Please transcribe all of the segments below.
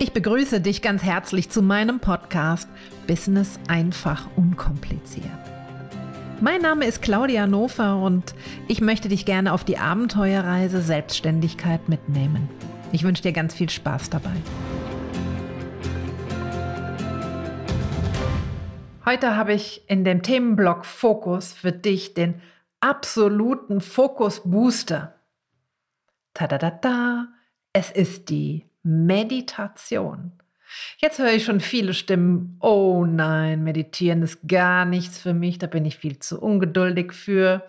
Ich begrüße dich ganz herzlich zu meinem Podcast Business einfach unkompliziert. Mein Name ist Claudia Nofer und ich möchte dich gerne auf die Abenteuerreise Selbstständigkeit mitnehmen. Ich wünsche dir ganz viel Spaß dabei. Heute habe ich in dem Themenblock Fokus für dich den absoluten Fokus Booster. Tadadada, es ist die Meditation. Jetzt höre ich schon viele Stimmen, oh nein, meditieren ist gar nichts für mich, da bin ich viel zu ungeduldig für.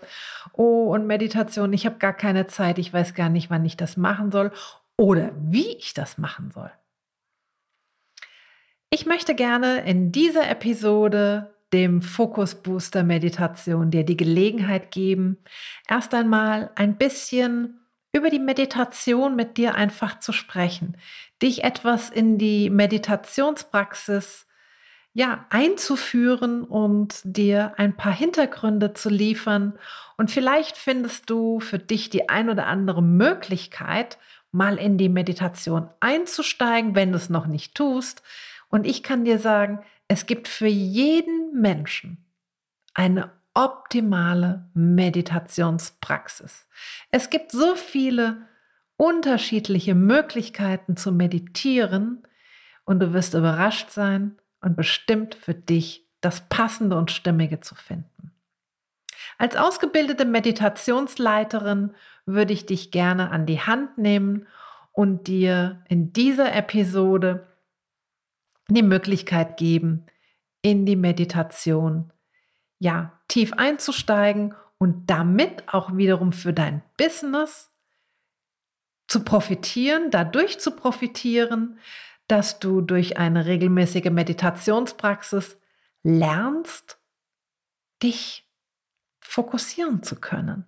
Oh, und Meditation, ich habe gar keine Zeit, ich weiß gar nicht, wann ich das machen soll oder wie ich das machen soll. Ich möchte gerne in dieser Episode dem Fokus Booster Meditation dir die Gelegenheit geben, erst einmal ein bisschen über die Meditation mit dir einfach zu sprechen, dich etwas in die Meditationspraxis ja, einzuführen und dir ein paar Hintergründe zu liefern. Und vielleicht findest du für dich die ein oder andere Möglichkeit, mal in die Meditation einzusteigen, wenn du es noch nicht tust. Und ich kann dir sagen, es gibt für jeden Menschen eine optimale Meditationspraxis. Es gibt so viele unterschiedliche Möglichkeiten zu meditieren und du wirst überrascht sein und bestimmt für dich das Passende und Stimmige zu finden. Als ausgebildete Meditationsleiterin würde ich dich gerne an die Hand nehmen und dir in dieser Episode die Möglichkeit geben, in die Meditation ja tief einzusteigen und damit auch wiederum für dein Business zu profitieren, dadurch zu profitieren, dass du durch eine regelmäßige Meditationspraxis lernst, dich fokussieren zu können.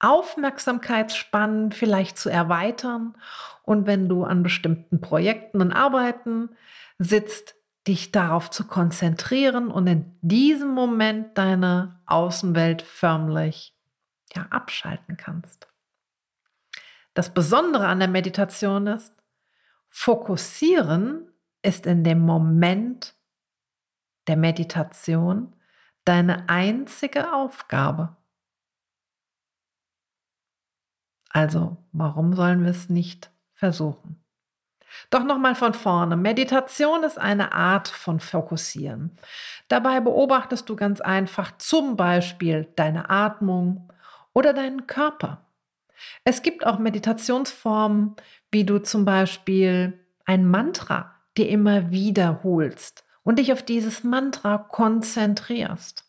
Aufmerksamkeitsspannen vielleicht zu erweitern und wenn du an bestimmten Projekten und Arbeiten sitzt, dich darauf zu konzentrieren und in diesem Moment deine Außenwelt förmlich ja, abschalten kannst. Das Besondere an der Meditation ist, fokussieren ist in dem Moment der Meditation deine einzige Aufgabe. Also, warum sollen wir es nicht versuchen? Doch nochmal von vorne. Meditation ist eine Art von Fokussieren. Dabei beobachtest du ganz einfach zum Beispiel deine Atmung oder deinen Körper. Es gibt auch Meditationsformen, wie du zum Beispiel ein Mantra dir immer wiederholst und dich auf dieses Mantra konzentrierst.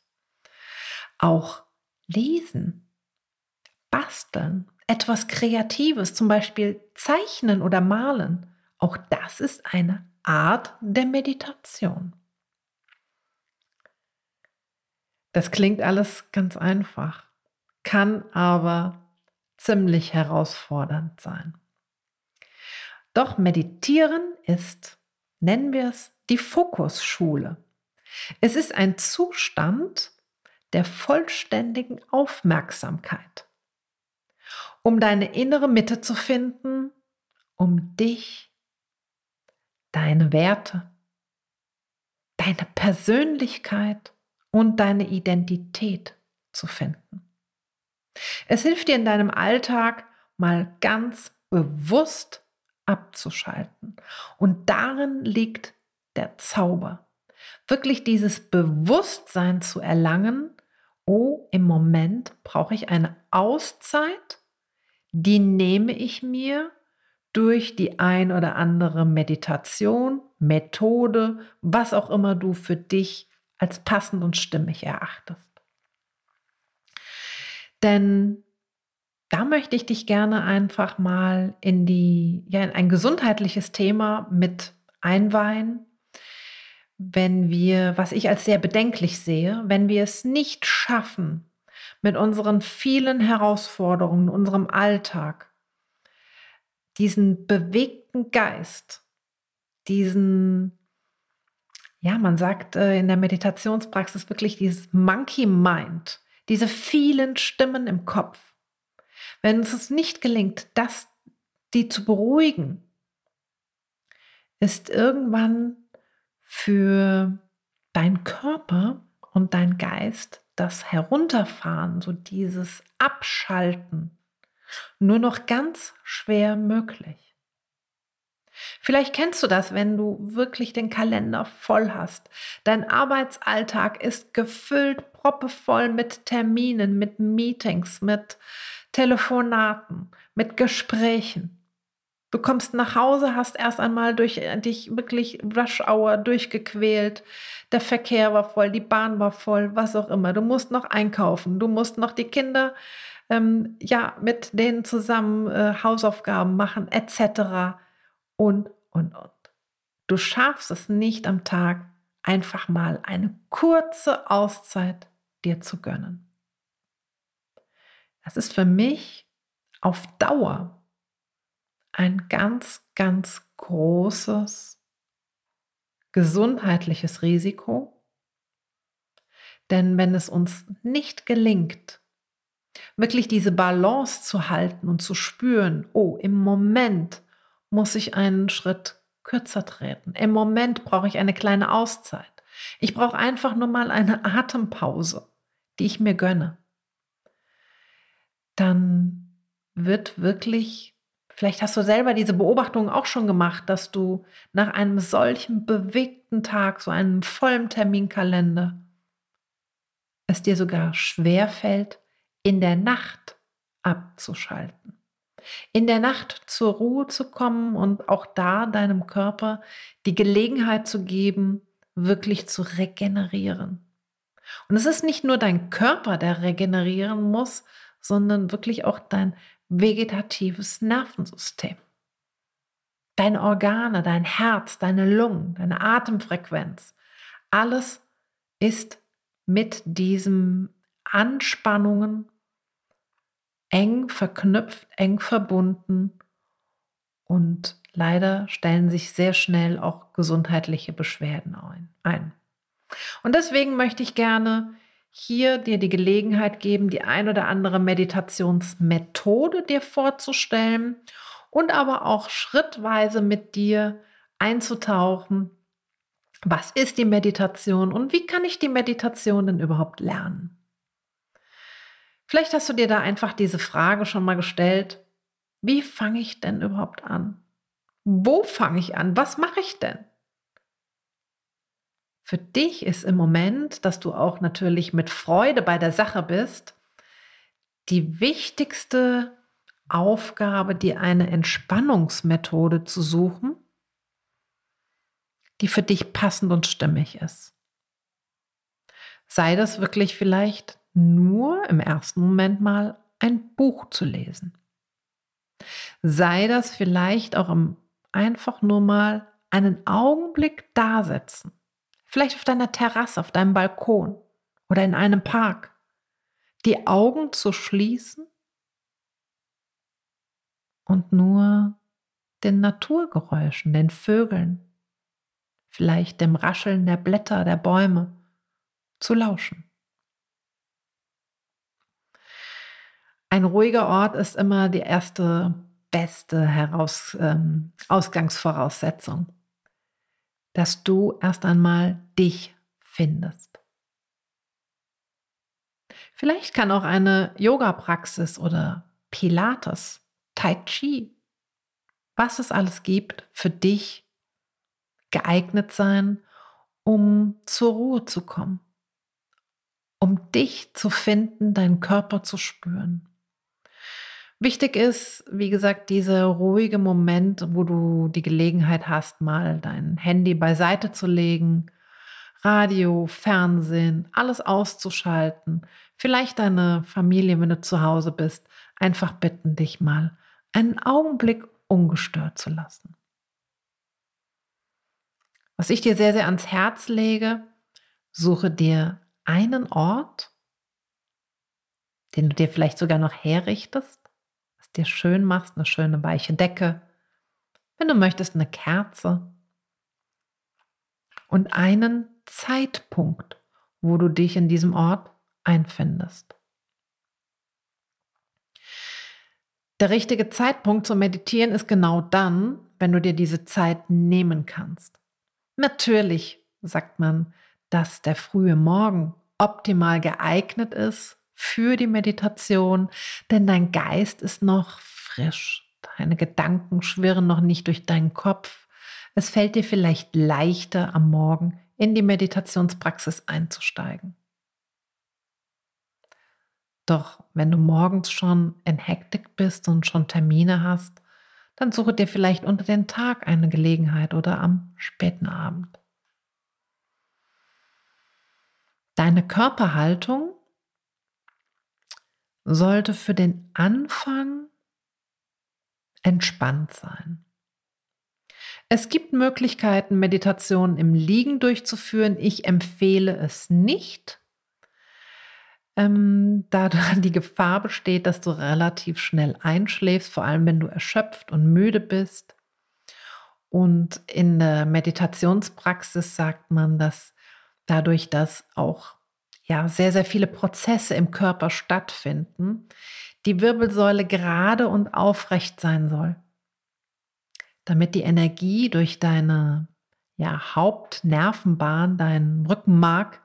Auch lesen, basteln, etwas Kreatives, zum Beispiel zeichnen oder malen auch das ist eine Art der Meditation. Das klingt alles ganz einfach, kann aber ziemlich herausfordernd sein. Doch meditieren ist, nennen wir es, die Fokusschule. Es ist ein Zustand der vollständigen Aufmerksamkeit, um deine innere Mitte zu finden, um dich deine Werte, deine Persönlichkeit und deine Identität zu finden. Es hilft dir in deinem Alltag mal ganz bewusst abzuschalten. Und darin liegt der Zauber. Wirklich dieses Bewusstsein zu erlangen, oh, im Moment brauche ich eine Auszeit, die nehme ich mir durch die ein oder andere Meditation, Methode, was auch immer du für dich als passend und stimmig erachtest. Denn da möchte ich dich gerne einfach mal in die ja in ein gesundheitliches Thema mit einweihen, wenn wir, was ich als sehr bedenklich sehe, wenn wir es nicht schaffen, mit unseren vielen Herausforderungen, unserem Alltag, diesen bewegten Geist, diesen, ja, man sagt äh, in der Meditationspraxis wirklich dieses Monkey Mind, diese vielen Stimmen im Kopf. Wenn es uns nicht gelingt, das, die zu beruhigen, ist irgendwann für dein Körper und dein Geist das Herunterfahren, so dieses Abschalten, nur noch ganz schwer möglich. Vielleicht kennst du das, wenn du wirklich den Kalender voll hast. Dein Arbeitsalltag ist gefüllt, proppevoll mit Terminen, mit Meetings, mit Telefonaten, mit Gesprächen. Du kommst nach Hause, hast erst einmal durch äh, dich wirklich Rush Hour durchgequält. Der Verkehr war voll, die Bahn war voll, was auch immer. Du musst noch einkaufen, du musst noch die Kinder ähm, ja mit denen zusammen äh, Hausaufgaben machen, etc. Und und und. Du schaffst es nicht am Tag einfach mal eine kurze Auszeit dir zu gönnen. Das ist für mich auf Dauer ein ganz, ganz großes gesundheitliches Risiko. Denn wenn es uns nicht gelingt, wirklich diese Balance zu halten und zu spüren, oh, im Moment muss ich einen Schritt kürzer treten. Im Moment brauche ich eine kleine Auszeit. Ich brauche einfach nur mal eine Atempause, die ich mir gönne. Dann wird wirklich Vielleicht hast du selber diese Beobachtung auch schon gemacht, dass du nach einem solchen bewegten Tag, so einem vollen Terminkalender, es dir sogar schwer fällt, in der Nacht abzuschalten. In der Nacht zur Ruhe zu kommen und auch da deinem Körper die Gelegenheit zu geben, wirklich zu regenerieren. Und es ist nicht nur dein Körper, der regenerieren muss, sondern wirklich auch dein vegetatives Nervensystem. Deine Organe, dein Herz, deine Lungen, deine Atemfrequenz, alles ist mit diesen Anspannungen eng verknüpft, eng verbunden und leider stellen sich sehr schnell auch gesundheitliche Beschwerden ein. Und deswegen möchte ich gerne hier dir die Gelegenheit geben, die ein oder andere Meditationsmethode dir vorzustellen und aber auch schrittweise mit dir einzutauchen. Was ist die Meditation und wie kann ich die Meditation denn überhaupt lernen? Vielleicht hast du dir da einfach diese Frage schon mal gestellt. Wie fange ich denn überhaupt an? Wo fange ich an? Was mache ich denn? Für dich ist im Moment, dass du auch natürlich mit Freude bei der Sache bist, die wichtigste Aufgabe, dir eine Entspannungsmethode zu suchen, die für dich passend und stimmig ist. Sei das wirklich vielleicht nur im ersten Moment mal ein Buch zu lesen. Sei das vielleicht auch im einfach nur mal einen Augenblick dasetzen Vielleicht auf deiner Terrasse, auf deinem Balkon oder in einem Park. Die Augen zu schließen und nur den Naturgeräuschen, den Vögeln, vielleicht dem Rascheln der Blätter der Bäume zu lauschen. Ein ruhiger Ort ist immer die erste beste Heraus, ähm, Ausgangsvoraussetzung dass du erst einmal dich findest. Vielleicht kann auch eine Yoga-Praxis oder Pilates, Tai Chi, was es alles gibt, für dich geeignet sein, um zur Ruhe zu kommen, um dich zu finden, deinen Körper zu spüren. Wichtig ist, wie gesagt, dieser ruhige Moment, wo du die Gelegenheit hast, mal dein Handy beiseite zu legen, Radio, Fernsehen, alles auszuschalten. Vielleicht deine Familie, wenn du zu Hause bist, einfach bitten, dich mal einen Augenblick ungestört zu lassen. Was ich dir sehr, sehr ans Herz lege, suche dir einen Ort, den du dir vielleicht sogar noch herrichtest, dir schön machst, eine schöne weiche Decke. Wenn du möchtest, eine Kerze. Und einen Zeitpunkt, wo du dich in diesem Ort einfindest. Der richtige Zeitpunkt zum Meditieren ist genau dann, wenn du dir diese Zeit nehmen kannst. Natürlich sagt man, dass der frühe Morgen optimal geeignet ist für die Meditation, denn dein Geist ist noch frisch. Deine Gedanken schwirren noch nicht durch deinen Kopf. Es fällt dir vielleicht leichter am Morgen in die Meditationspraxis einzusteigen. Doch wenn du morgens schon in Hektik bist und schon Termine hast, dann suche dir vielleicht unter den Tag eine Gelegenheit oder am späten Abend. Deine Körperhaltung sollte für den Anfang entspannt sein. Es gibt Möglichkeiten, Meditationen im Liegen durchzuführen. Ich empfehle es nicht, ähm, da die Gefahr besteht, dass du relativ schnell einschläfst, vor allem wenn du erschöpft und müde bist. Und in der Meditationspraxis sagt man, dass dadurch, dass auch ja sehr, sehr viele Prozesse im Körper stattfinden, die Wirbelsäule gerade und aufrecht sein soll, damit die Energie durch deine ja, Hauptnervenbahn, dein Rückenmark,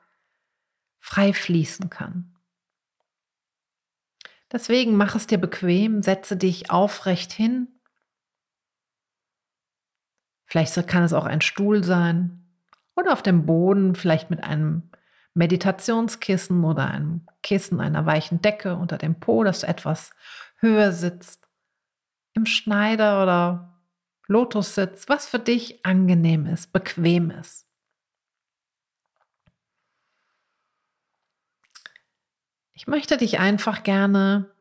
frei fließen kann. Deswegen mach es dir bequem, setze dich aufrecht hin. Vielleicht kann es auch ein Stuhl sein oder auf dem Boden, vielleicht mit einem Meditationskissen oder einem Kissen einer weichen Decke unter dem Po, dass du etwas höher sitzt. Im Schneider oder Lotussitz, was für dich angenehm ist, bequem ist. Ich möchte dich einfach gerne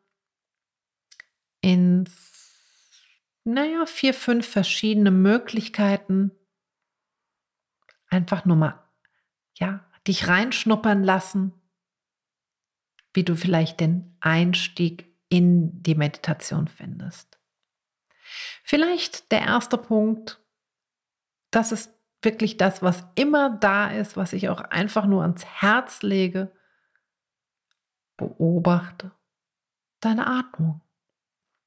in, naja, vier, fünf verschiedene Möglichkeiten einfach nur mal, ja, dich reinschnuppern lassen, wie du vielleicht den Einstieg in die Meditation findest. Vielleicht der erste Punkt, das ist wirklich das, was immer da ist, was ich auch einfach nur ans Herz lege, Beobachte deine Atmung.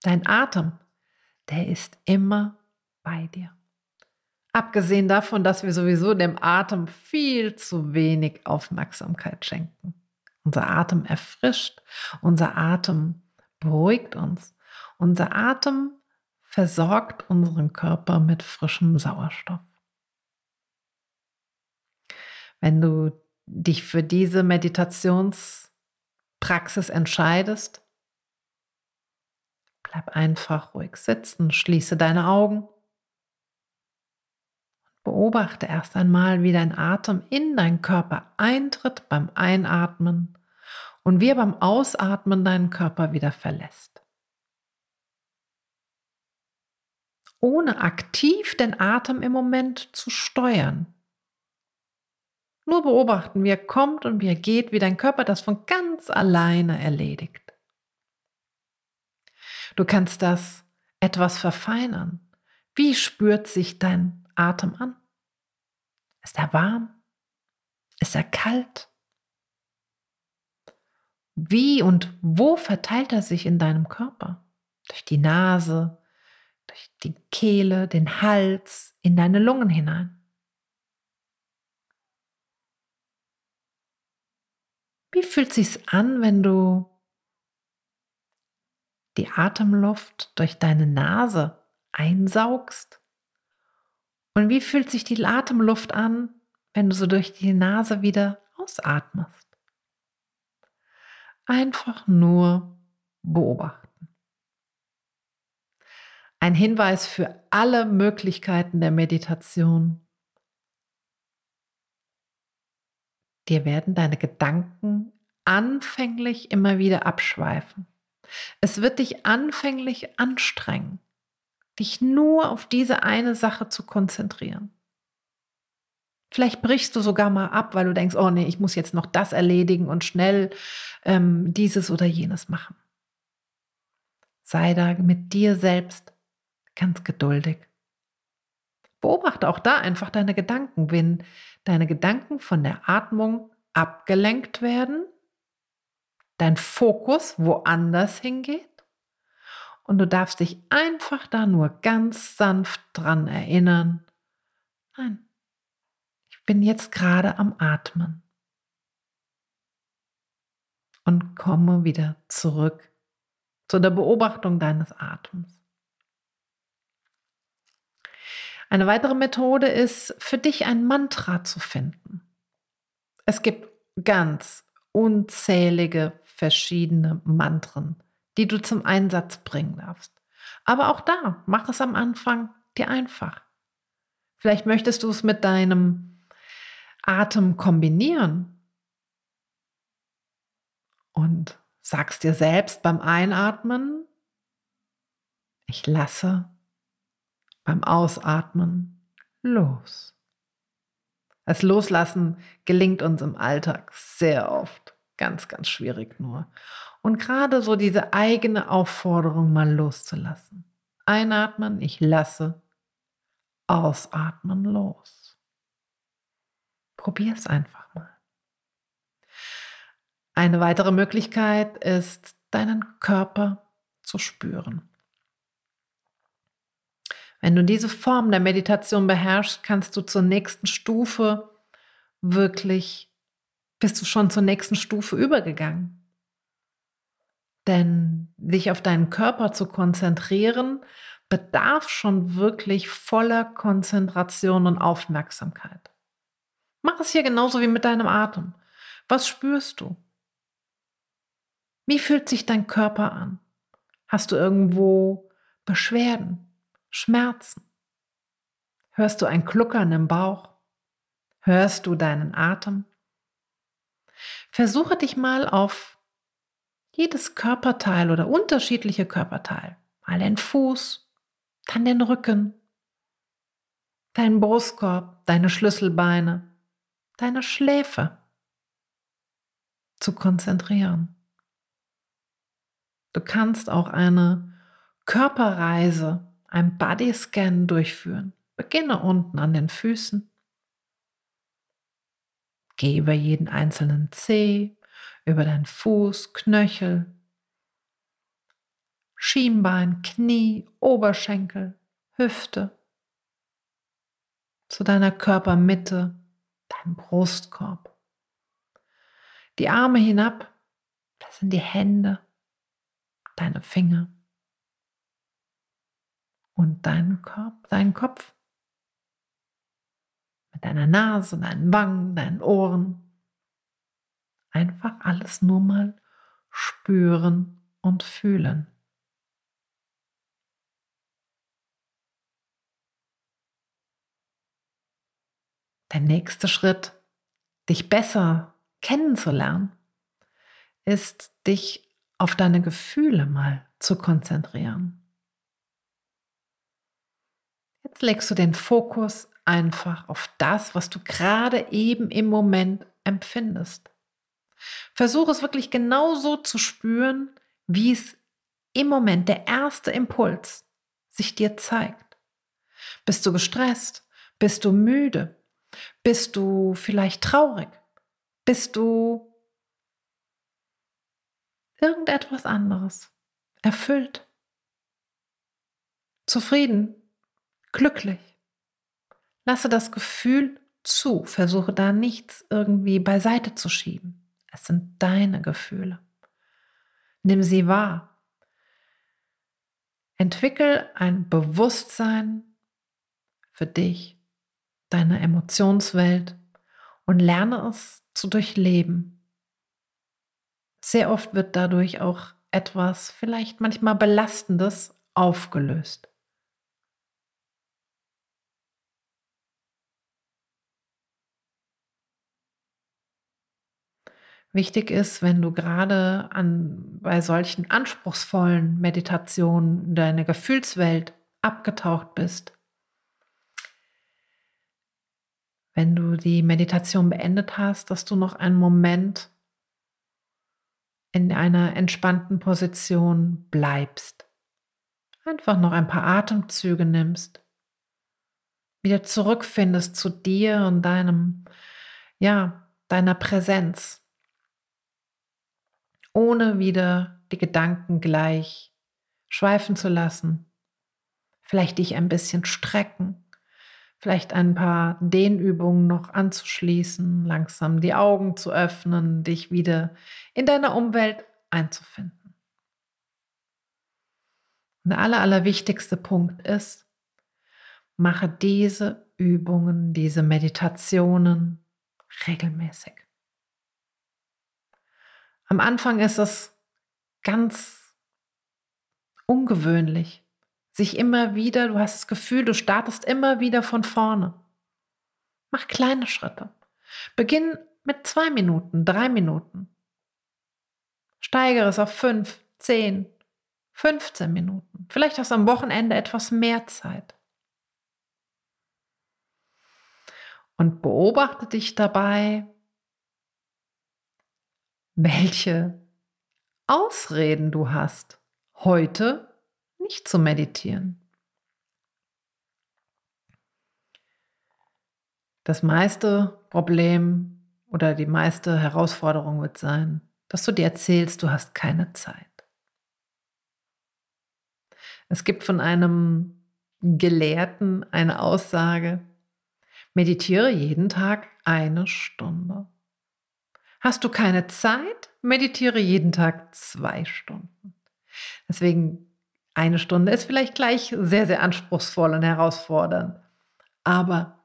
Dein Atem, der ist immer bei dir. Abgesehen davon, dass wir sowieso dem Atem viel zu wenig Aufmerksamkeit schenken. Unser Atem erfrischt, unser Atem beruhigt uns, unser Atem versorgt unseren Körper mit frischem Sauerstoff. Wenn du dich für diese Meditations Praxis entscheidest, bleib einfach ruhig sitzen, schließe deine Augen beobachte erst einmal, wie dein Atem in deinen Körper eintritt beim Einatmen und wie er beim Ausatmen deinen Körper wieder verlässt. Ohne aktiv den Atem im Moment zu steuern. Nur beobachten, wie er kommt und wie er geht, wie dein Körper das von ganz alleine erledigt. Du kannst das etwas verfeinern. Wie spürt sich dein Atem an? Ist er warm? Ist er kalt? Wie und wo verteilt er sich in deinem Körper? Durch die Nase, durch die Kehle, den Hals, in deine Lungen hinein. Wie fühlt sich's an, wenn du die Atemluft durch deine Nase einsaugst? Und wie fühlt sich die Atemluft an, wenn du so durch die Nase wieder ausatmest? Einfach nur beobachten. Ein Hinweis für alle Möglichkeiten der Meditation. Dir werden deine Gedanken anfänglich immer wieder abschweifen. Es wird dich anfänglich anstrengen, dich nur auf diese eine Sache zu konzentrieren. Vielleicht brichst du sogar mal ab, weil du denkst, oh nee, ich muss jetzt noch das erledigen und schnell ähm, dieses oder jenes machen. Sei da mit dir selbst ganz geduldig. Beobachte auch da einfach deine Gedanken. Wenn deine Gedanken von der Atmung abgelenkt werden, dein Fokus woanders hingeht Und du darfst dich einfach da nur ganz sanft dran erinnern. Nein, ich bin jetzt gerade am Atmen. Und komme wieder zurück zu der Beobachtung deines Atems. Eine weitere Methode ist, für dich ein Mantra zu finden. Es gibt ganz unzählige verschiedene Mantren, die du zum Einsatz bringen darfst. Aber auch da, mach es am Anfang dir einfach. Vielleicht möchtest du es mit deinem Atem kombinieren und sagst dir selbst beim Einatmen, ich lasse beim Ausatmen los. Das Loslassen gelingt uns im Alltag sehr oft. Ganz, ganz schwierig nur. Und gerade so diese eigene Aufforderung mal loszulassen. Einatmen, ich lasse. Ausatmen, los. Probier es einfach mal. Eine weitere Möglichkeit ist, deinen Körper zu spüren. Wenn du diese Form der Meditation beherrschst, kannst du zur nächsten Stufe wirklich, bist du schon zur nächsten Stufe übergegangen. Denn sich auf deinen Körper zu konzentrieren, bedarf schon wirklich voller Konzentration und Aufmerksamkeit. Mach es hier genauso wie mit deinem Atem. Was spürst du? Wie fühlt sich dein Körper an? Hast du irgendwo Beschwerden? Schmerzen? Hörst du ein Kluckern im Bauch? Hörst du deinen Atem? Versuche dich mal auf jedes Körperteil oder unterschiedliche Körperteil. Mal den Fuß, dann den Rücken, deinen Brustkorb, deine Schlüsselbeine, deine Schläfe zu konzentrieren. Du kannst auch eine Körperreise ein Bodyscan durchführen. Beginne unten an den Füßen. Geh über jeden einzelnen Zeh, über deinen Fuß, Knöchel, Schienbein, Knie, Oberschenkel, Hüfte, zu deiner Körpermitte, deinem Brustkorb. Die Arme hinab, das sind die Hände, deine Finger und deinen Kopf, deinen Kopf. Mit deiner Nase, deinen Wangen, deinen Ohren. Einfach alles nur mal spüren und fühlen. Der nächste Schritt, dich besser kennenzulernen, ist, dich auf deine Gefühle mal zu konzentrieren. Jetzt legst du den Fokus einfach auf das, was du gerade eben im Moment empfindest. Versuche es wirklich genauso zu spüren, wie es im Moment der erste Impuls sich dir zeigt. Bist du gestresst? Bist du müde? Bist du vielleicht traurig? Bist du irgendetwas anderes? Erfüllt? Zufrieden? glücklich. Lasse das Gefühl zu, versuche da nichts irgendwie beiseite zu schieben. Es sind deine Gefühle. Nimm sie wahr. Entwickel ein Bewusstsein für dich, deine Emotionswelt und lerne es zu durchleben. Sehr oft wird dadurch auch etwas vielleicht manchmal Belastendes aufgelöst. Wichtig ist, wenn du gerade an, bei solchen anspruchsvollen Meditationen in deine Gefühlswelt abgetaucht bist, wenn du die Meditation beendet hast, dass du noch einen Moment in einer entspannten Position bleibst. Einfach noch ein paar Atemzüge nimmst, wieder zurückfindest zu dir und deinem, ja, deiner Präsenz ohne wieder die Gedanken gleich schweifen zu lassen, vielleicht dich ein bisschen strecken, vielleicht ein paar Dehnübungen noch anzuschließen, langsam die Augen zu öffnen, dich wieder in deiner Umwelt einzufinden. Und der aller, allerwichtigste Punkt ist, mache diese Übungen, diese Meditationen regelmäßig. Am Anfang ist es ganz ungewöhnlich, sich immer wieder, du hast das Gefühl, du startest immer wieder von vorne. Mach kleine Schritte. Beginn mit zwei Minuten, drei Minuten. Steigere es auf fünf, zehn, 15 Minuten. Vielleicht hast du am Wochenende etwas mehr Zeit. Und beobachte dich dabei, welche Ausreden du hast, heute nicht zu meditieren. Das meiste Problem oder die meiste Herausforderung wird sein, dass du dir erzählst, du hast keine Zeit. Es gibt von einem Gelehrten eine Aussage, meditiere jeden Tag eine Stunde. Hast du keine Zeit, meditiere jeden Tag zwei Stunden. Deswegen eine Stunde ist vielleicht gleich sehr, sehr anspruchsvoll und herausfordernd. Aber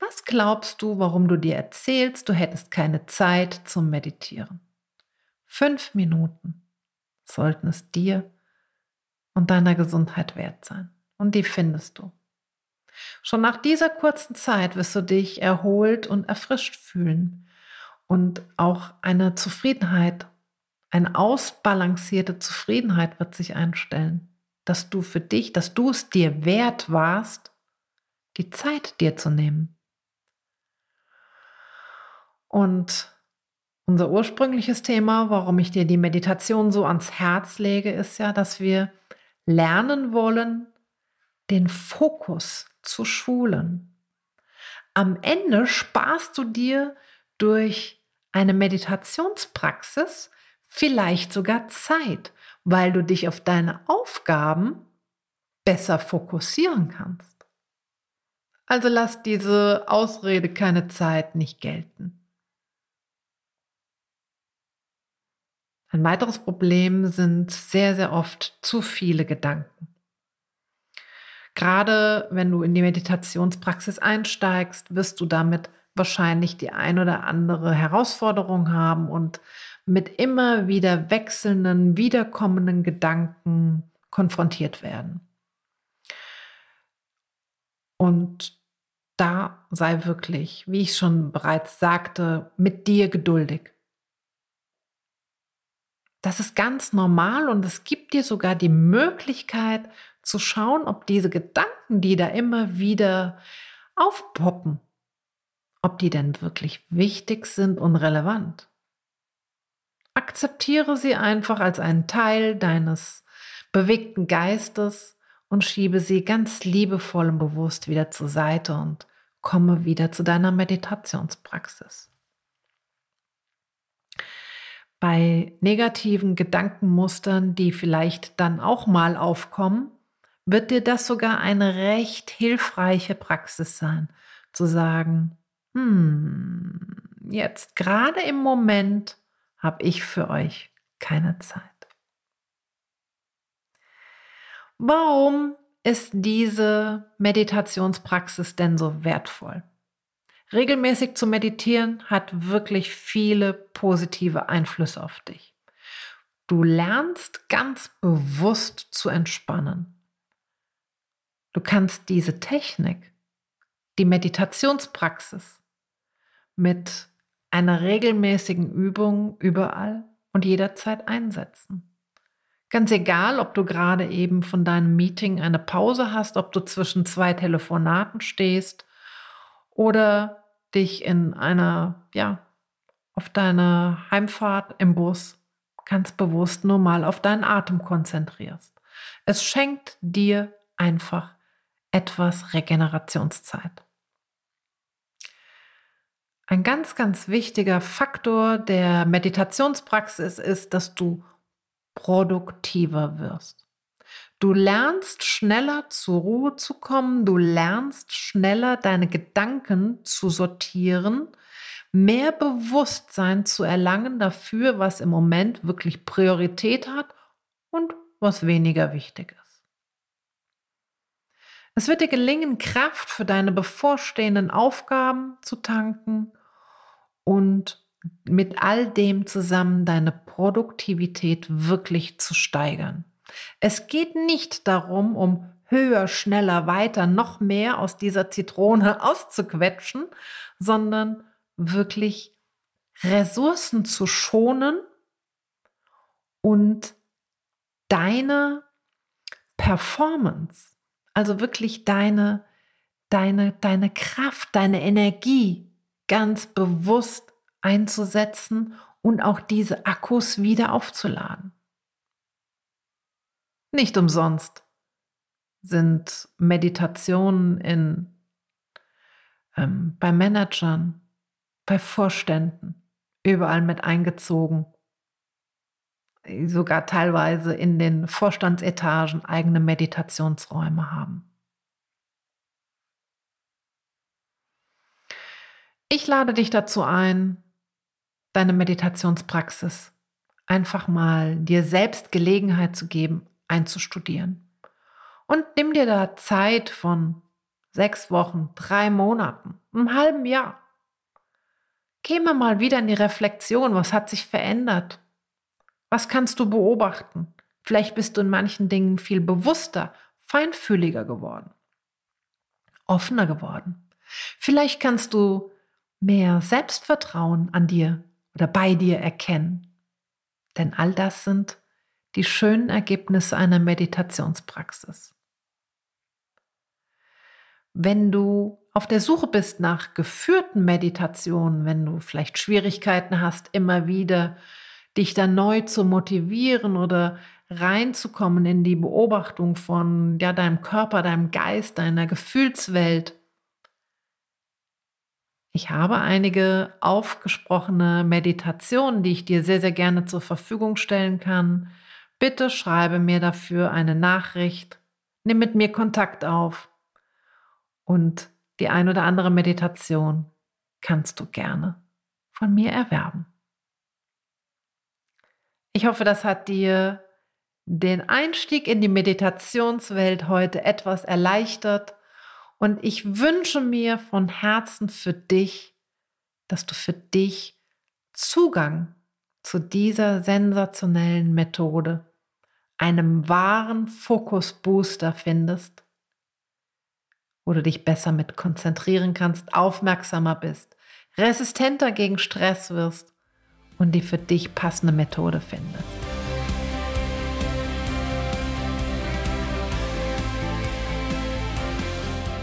was glaubst du, warum du dir erzählst, du hättest keine Zeit zum Meditieren? Fünf Minuten sollten es dir und deiner Gesundheit wert sein. Und die findest du. Schon nach dieser kurzen Zeit wirst du dich erholt und erfrischt fühlen und auch eine Zufriedenheit, eine ausbalancierte Zufriedenheit wird sich einstellen, dass du für dich, dass du es dir wert warst, die Zeit dir zu nehmen. Und unser ursprüngliches Thema, warum ich dir die Meditation so ans Herz lege, ist ja, dass wir lernen wollen, den Fokus zu schulen. Am Ende sparst du dir durch eine Meditationspraxis vielleicht sogar Zeit, weil du dich auf deine Aufgaben besser fokussieren kannst. Also lass diese Ausrede keine Zeit nicht gelten. Ein weiteres Problem sind sehr, sehr oft zu viele Gedanken. Gerade wenn du in die Meditationspraxis einsteigst, wirst du damit wahrscheinlich die ein oder andere Herausforderung haben und mit immer wieder wechselnden, wiederkommenden Gedanken konfrontiert werden. Und da sei wirklich, wie ich schon bereits sagte, mit dir geduldig. Das ist ganz normal und es gibt dir sogar die Möglichkeit zu schauen, ob diese Gedanken, die da immer wieder aufpoppen, ob die denn wirklich wichtig sind und relevant. Akzeptiere sie einfach als einen Teil deines bewegten Geistes und schiebe sie ganz liebevoll und bewusst wieder zur Seite und komme wieder zu deiner Meditationspraxis bei negativen Gedankenmustern, die vielleicht dann auch mal aufkommen, wird dir das sogar eine recht hilfreiche Praxis sein, zu sagen, hm, jetzt gerade im Moment habe ich für euch keine Zeit. Warum ist diese Meditationspraxis denn so wertvoll? Regelmäßig zu meditieren hat wirklich viele positive Einflüsse auf dich. Du lernst ganz bewusst zu entspannen. Du kannst diese Technik, die Meditationspraxis mit einer regelmäßigen Übung überall und jederzeit einsetzen. Ganz egal, ob du gerade eben von deinem Meeting eine Pause hast, ob du zwischen zwei Telefonaten stehst oder dich in einer, ja, auf deiner Heimfahrt im Bus ganz bewusst nur mal auf deinen Atem konzentrierst. Es schenkt dir einfach etwas Regenerationszeit. Ein ganz, ganz wichtiger Faktor der Meditationspraxis ist, dass du produktiver wirst. Du lernst schneller zur Ruhe zu kommen, du lernst schneller deine Gedanken zu sortieren, mehr Bewusstsein zu erlangen dafür, was im Moment wirklich Priorität hat und was weniger wichtig ist. Es wird dir gelingen, Kraft für deine bevorstehenden Aufgaben zu tanken und mit all dem zusammen deine Produktivität wirklich zu steigern. Es geht nicht darum, um höher, schneller, weiter, noch mehr aus dieser Zitrone auszuquetschen, sondern wirklich Ressourcen zu schonen und deine Performance, also wirklich deine, deine, deine Kraft, deine Energie ganz bewusst einzusetzen und auch diese Akkus wieder aufzuladen. Nicht umsonst sind Meditationen in, ähm, bei Managern, bei Vorständen überall mit eingezogen. Sogar teilweise in den Vorstandsetagen eigene Meditationsräume haben. Ich lade dich dazu ein, deine Meditationspraxis einfach mal dir selbst Gelegenheit zu geben, einzustudieren. Und nimm dir da Zeit von sechs Wochen, drei Monaten, einem halben Jahr. Geh mal wieder in die Reflexion, was hat sich verändert? Was kannst du beobachten? Vielleicht bist du in manchen Dingen viel bewusster, feinfühliger geworden, offener geworden. Vielleicht kannst du mehr Selbstvertrauen an dir oder bei dir erkennen. Denn all das sind die schönen Ergebnisse einer Meditationspraxis. Wenn du auf der Suche bist nach geführten Meditationen, wenn du vielleicht Schwierigkeiten hast, immer wieder dich dann neu zu motivieren oder reinzukommen in die Beobachtung von ja, deinem Körper, deinem Geist, deiner Gefühlswelt. Ich habe einige aufgesprochene Meditationen, die ich dir sehr, sehr gerne zur Verfügung stellen kann. Bitte schreibe mir dafür eine Nachricht, nimm mit mir Kontakt auf und die ein oder andere Meditation kannst du gerne von mir erwerben. Ich hoffe, das hat dir den Einstieg in die Meditationswelt heute etwas erleichtert und ich wünsche mir von Herzen für dich, dass du für dich Zugang zu dieser sensationellen Methode einem wahren Fokusbooster findest, wo du dich besser mit konzentrieren kannst, aufmerksamer bist, resistenter gegen Stress wirst und die für dich passende Methode findest.